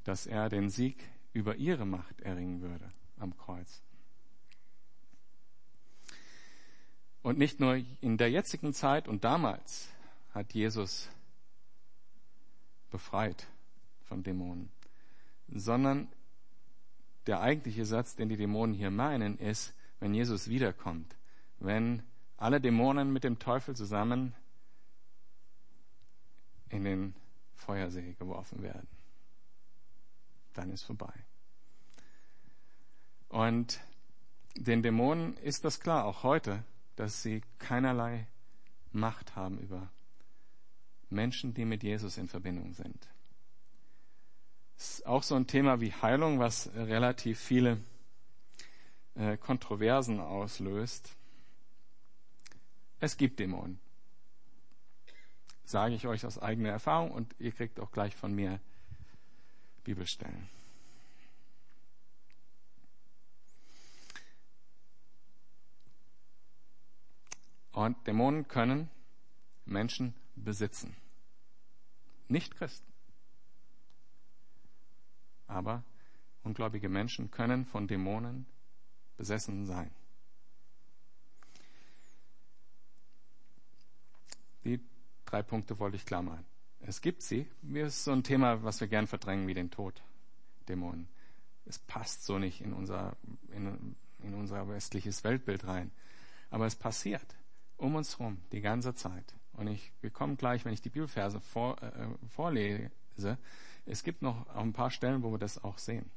Dass er den Sieg über ihre Macht erringen würde am Kreuz. Und nicht nur in der jetzigen Zeit und damals hat Jesus befreit von Dämonen, sondern der eigentliche Satz, den die Dämonen hier meinen, ist, wenn Jesus wiederkommt, wenn alle Dämonen mit dem Teufel zusammen in den Feuersee geworfen werden. Dann ist vorbei. Und den Dämonen ist das klar, auch heute, dass sie keinerlei Macht haben über Menschen, die mit Jesus in Verbindung sind. Das ist auch so ein Thema wie Heilung, was relativ viele äh, Kontroversen auslöst. Es gibt Dämonen. Sage ich euch aus eigener Erfahrung und ihr kriegt auch gleich von mir Bibelstellen. Und Dämonen können Menschen besitzen. Nicht Christen. Aber ungläubige Menschen können von Dämonen besessen sein. Die drei Punkte wollte ich klar machen. Es gibt sie. Mir ist so ein Thema, was wir gern verdrängen, wie den Tod. Dämonen. Es passt so nicht in unser, in, in unser westliches Weltbild rein. Aber es passiert um uns herum die ganze Zeit. Und ich, wir kommen gleich, wenn ich die Bibelverse vor, äh, vorlese, es gibt noch ein paar Stellen, wo wir das auch sehen.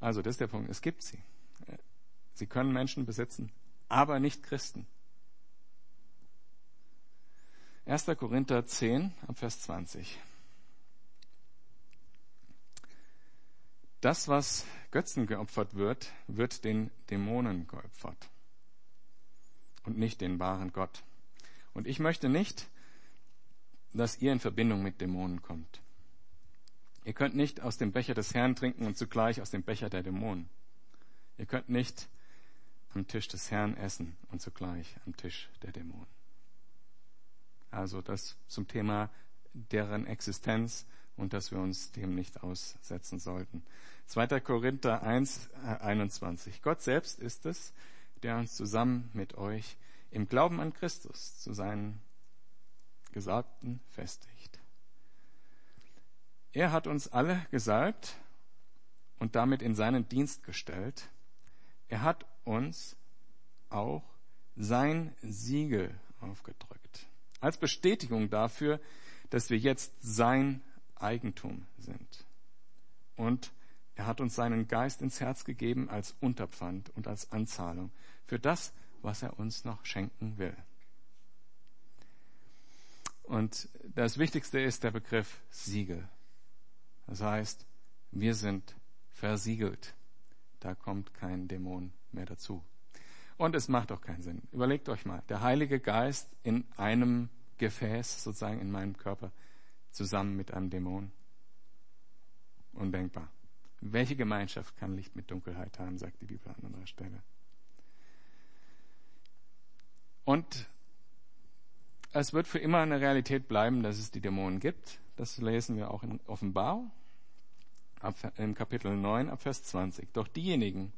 Also, das ist der Punkt. Es gibt sie. Sie können Menschen besitzen, aber nicht Christen. 1. Korinther 10, Vers 20. Das, was Götzen geopfert wird, wird den Dämonen geopfert und nicht den wahren Gott. Und ich möchte nicht, dass ihr in Verbindung mit Dämonen kommt. Ihr könnt nicht aus dem Becher des Herrn trinken und zugleich aus dem Becher der Dämonen. Ihr könnt nicht am Tisch des Herrn essen und zugleich am Tisch der Dämonen. Also das zum Thema deren Existenz und dass wir uns dem nicht aussetzen sollten. 2. Korinther 1, 21. Gott selbst ist es, der uns zusammen mit euch im Glauben an Christus zu seinen Gesagten festigt. Er hat uns alle gesalbt und damit in seinen Dienst gestellt. Er hat uns auch sein Siegel aufgedrückt. Als Bestätigung dafür, dass wir jetzt sein Eigentum sind. Und er hat uns seinen Geist ins Herz gegeben als Unterpfand und als Anzahlung für das, was er uns noch schenken will. Und das Wichtigste ist der Begriff Siegel. Das heißt, wir sind versiegelt. Da kommt kein Dämon mehr dazu. Und es macht auch keinen Sinn. Überlegt euch mal, der Heilige Geist in einem Gefäß, sozusagen in meinem Körper, zusammen mit einem Dämon. Undenkbar. Welche Gemeinschaft kann Licht mit Dunkelheit haben, sagt die Bibel an anderer Stelle. Und es wird für immer eine Realität bleiben, dass es die Dämonen gibt. Das lesen wir auch in Offenbarung im Kapitel 9 ab Vers 20. Doch diejenigen,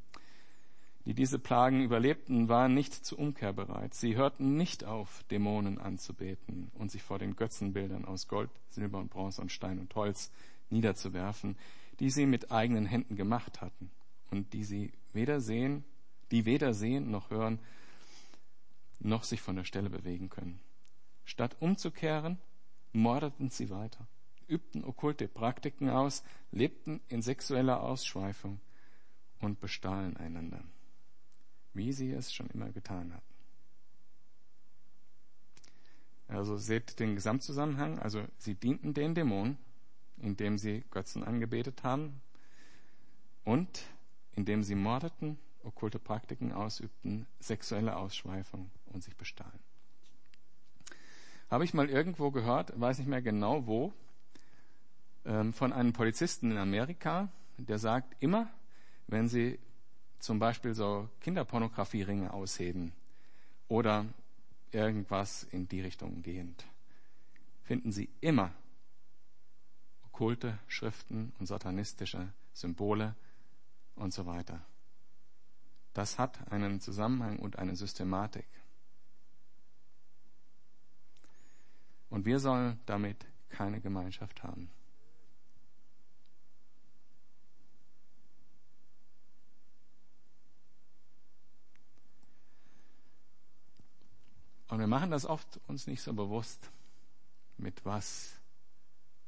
die diese Plagen überlebten, waren nicht zur Umkehr bereit. Sie hörten nicht auf, Dämonen anzubeten und sich vor den Götzenbildern aus Gold, Silber und Bronze und Stein und Holz niederzuwerfen, die sie mit eigenen Händen gemacht hatten und die sie weder sehen, die weder sehen noch hören, noch sich von der Stelle bewegen können. Statt umzukehren, mordeten sie weiter, übten okkulte Praktiken aus, lebten in sexueller Ausschweifung und bestahlen einander, wie sie es schon immer getan hatten. Also seht den Gesamtzusammenhang. Also sie dienten den Dämonen, indem sie Götzen angebetet haben und indem sie mordeten, okkulte Praktiken ausübten, sexuelle Ausschweifung und sich bestahlen. Habe ich mal irgendwo gehört, weiß nicht mehr genau wo, ähm, von einem Polizisten in Amerika, der sagt, immer wenn Sie zum Beispiel so Kinderpornografieringe ausheben oder irgendwas in die Richtung gehend, finden Sie immer okkulte Schriften und satanistische Symbole und so weiter. Das hat einen Zusammenhang und eine Systematik. Und wir sollen damit keine Gemeinschaft haben. Und wir machen das oft uns nicht so bewusst, mit was,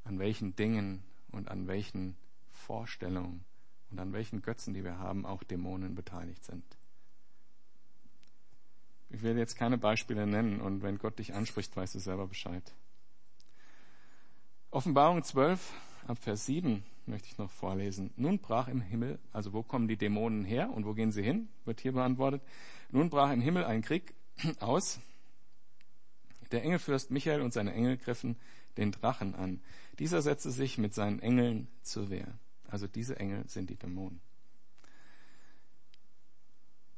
an welchen Dingen und an welchen Vorstellungen und an welchen Götzen, die wir haben, auch Dämonen beteiligt sind. Ich werde jetzt keine Beispiele nennen und wenn Gott dich anspricht, weißt du selber Bescheid. Offenbarung 12 ab Vers 7 möchte ich noch vorlesen. Nun brach im Himmel, also wo kommen die Dämonen her und wo gehen sie hin, wird hier beantwortet. Nun brach im Himmel ein Krieg aus. Der Engelfürst Michael und seine Engel griffen den Drachen an. Dieser setzte sich mit seinen Engeln zur Wehr. Also diese Engel sind die Dämonen.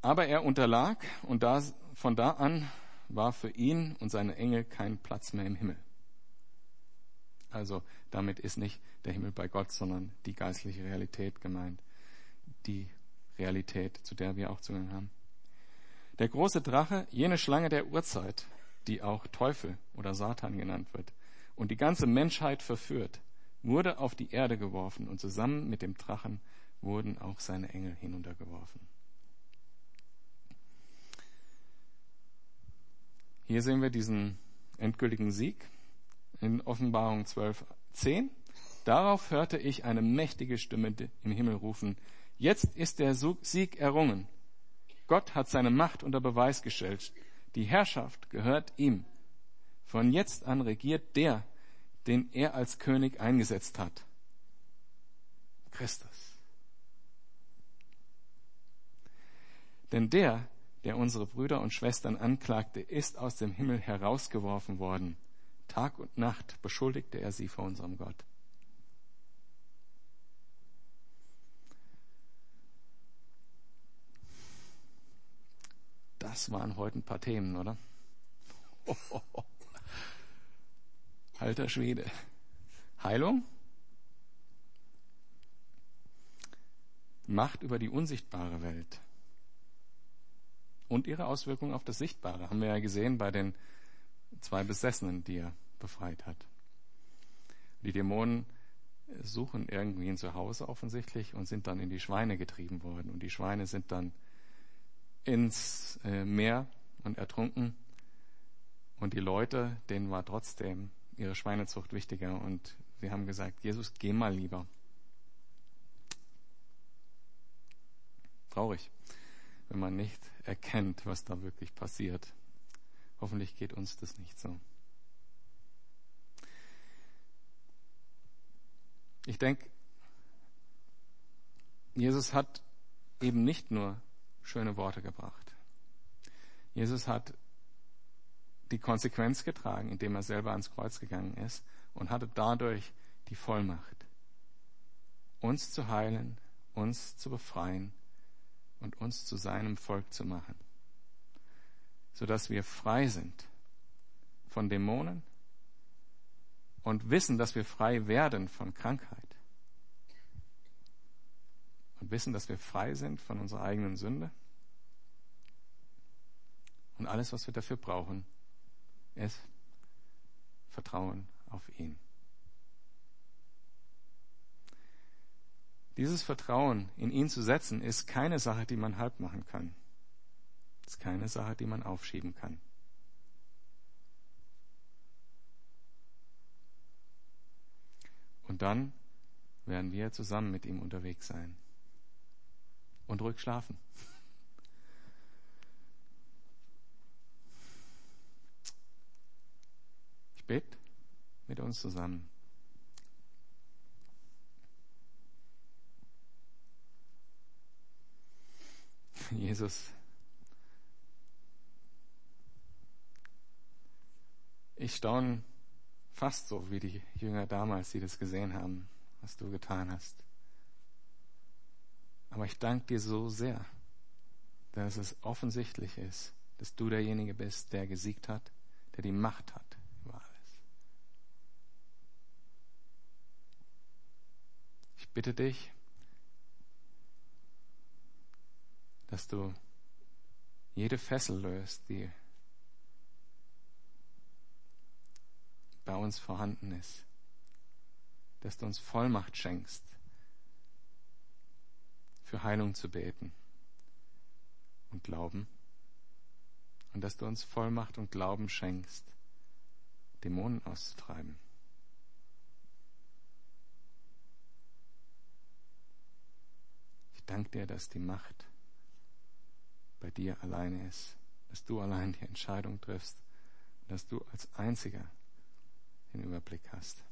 Aber er unterlag und da, von da an war für ihn und seine Engel kein Platz mehr im Himmel. Also damit ist nicht der Himmel bei Gott, sondern die geistliche Realität gemeint. Die Realität, zu der wir auch Zugang haben. Der große Drache, jene Schlange der Urzeit, die auch Teufel oder Satan genannt wird, und die ganze Menschheit verführt, wurde auf die Erde geworfen und zusammen mit dem Drachen wurden auch seine Engel hinuntergeworfen. Hier sehen wir diesen endgültigen Sieg in Offenbarung 12, 10. Darauf hörte ich eine mächtige Stimme im Himmel rufen, jetzt ist der Sieg errungen. Gott hat seine Macht unter Beweis gestellt. Die Herrschaft gehört ihm. Von jetzt an regiert der, den er als König eingesetzt hat. Christus. Denn der, der unsere Brüder und Schwestern anklagte, ist aus dem Himmel herausgeworfen worden. Tag und Nacht beschuldigte er sie vor unserem Gott. Das waren heute ein paar Themen, oder? Alter Schwede. Heilung? Macht über die unsichtbare Welt und ihre Auswirkungen auf das Sichtbare. Haben wir ja gesehen bei den zwei Besessenen, die er befreit hat. Die Dämonen suchen irgendwie ein Zuhause offensichtlich und sind dann in die Schweine getrieben worden. Und die Schweine sind dann ins äh, Meer und ertrunken. Und die Leute, denen war trotzdem ihre Schweinezucht wichtiger. Und sie haben gesagt, Jesus, geh mal lieber. Traurig wenn man nicht erkennt, was da wirklich passiert. Hoffentlich geht uns das nicht so. Ich denke, Jesus hat eben nicht nur schöne Worte gebracht. Jesus hat die Konsequenz getragen, indem er selber ans Kreuz gegangen ist und hatte dadurch die Vollmacht, uns zu heilen, uns zu befreien und uns zu seinem Volk zu machen, sodass wir frei sind von Dämonen und wissen, dass wir frei werden von Krankheit und wissen, dass wir frei sind von unserer eigenen Sünde. Und alles, was wir dafür brauchen, ist Vertrauen auf ihn. Dieses Vertrauen in ihn zu setzen, ist keine Sache, die man halb machen kann. Ist keine Sache, die man aufschieben kann. Und dann werden wir zusammen mit ihm unterwegs sein und ruhig schlafen. Ich bete mit uns zusammen. Jesus, ich staune fast so wie die Jünger damals, die das gesehen haben, was du getan hast. Aber ich danke dir so sehr, dass es offensichtlich ist, dass du derjenige bist, der gesiegt hat, der die Macht hat über alles. Ich bitte dich, dass du jede Fessel löst, die bei uns vorhanden ist, dass du uns Vollmacht schenkst, für Heilung zu beten und Glauben und dass du uns Vollmacht und Glauben schenkst, Dämonen auszutreiben. Ich danke dir, dass die Macht bei dir alleine ist, dass du allein die Entscheidung triffst, dass du als einziger den Überblick hast.